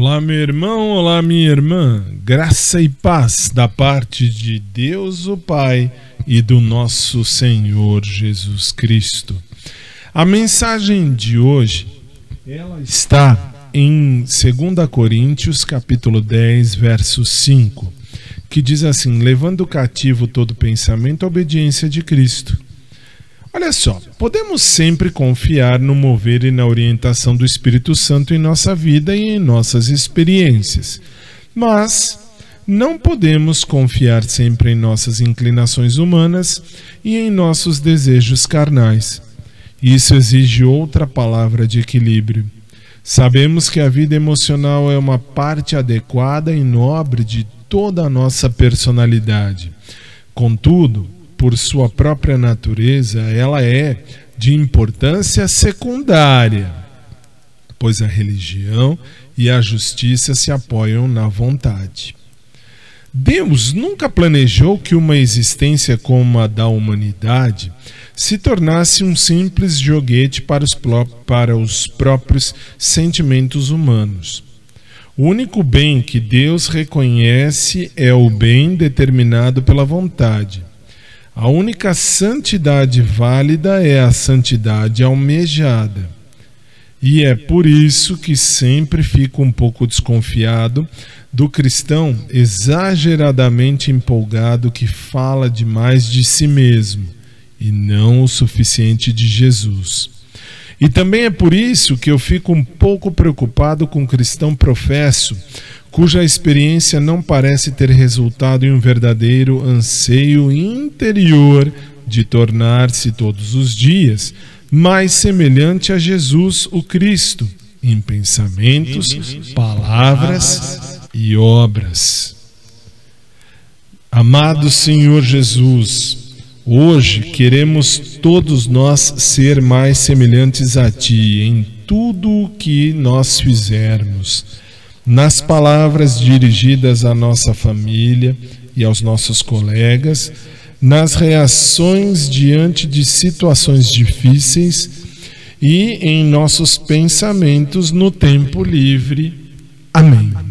Olá, meu irmão, olá, minha irmã. Graça e paz da parte de Deus, o Pai, e do nosso Senhor Jesus Cristo. A mensagem de hoje, ela está em 2 Coríntios, capítulo 10, verso 5, que diz assim: "Levando cativo todo pensamento à obediência de Cristo". Olha só, podemos sempre confiar no mover e na orientação do Espírito Santo em nossa vida e em nossas experiências, mas não podemos confiar sempre em nossas inclinações humanas e em nossos desejos carnais. Isso exige outra palavra de equilíbrio. Sabemos que a vida emocional é uma parte adequada e nobre de toda a nossa personalidade. Contudo, por sua própria natureza, ela é de importância secundária, pois a religião e a justiça se apoiam na vontade. Deus nunca planejou que uma existência como a da humanidade se tornasse um simples joguete para os, para os próprios sentimentos humanos. O único bem que Deus reconhece é o bem determinado pela vontade. A única santidade válida é a santidade almejada. E é por isso que sempre fico um pouco desconfiado do cristão exageradamente empolgado que fala demais de si mesmo e não o suficiente de Jesus. E também é por isso que eu fico um pouco preocupado com o cristão professo cuja experiência não parece ter resultado em um verdadeiro anseio interior de tornar-se todos os dias mais semelhante a Jesus, o Cristo, em pensamentos, palavras e obras. Amado Senhor Jesus, hoje queremos todos nós ser mais semelhantes a Ti em tudo o que nós fizermos nas palavras dirigidas à nossa família e aos nossos colegas, nas reações diante de situações difíceis e em nossos pensamentos no tempo livre. Amém.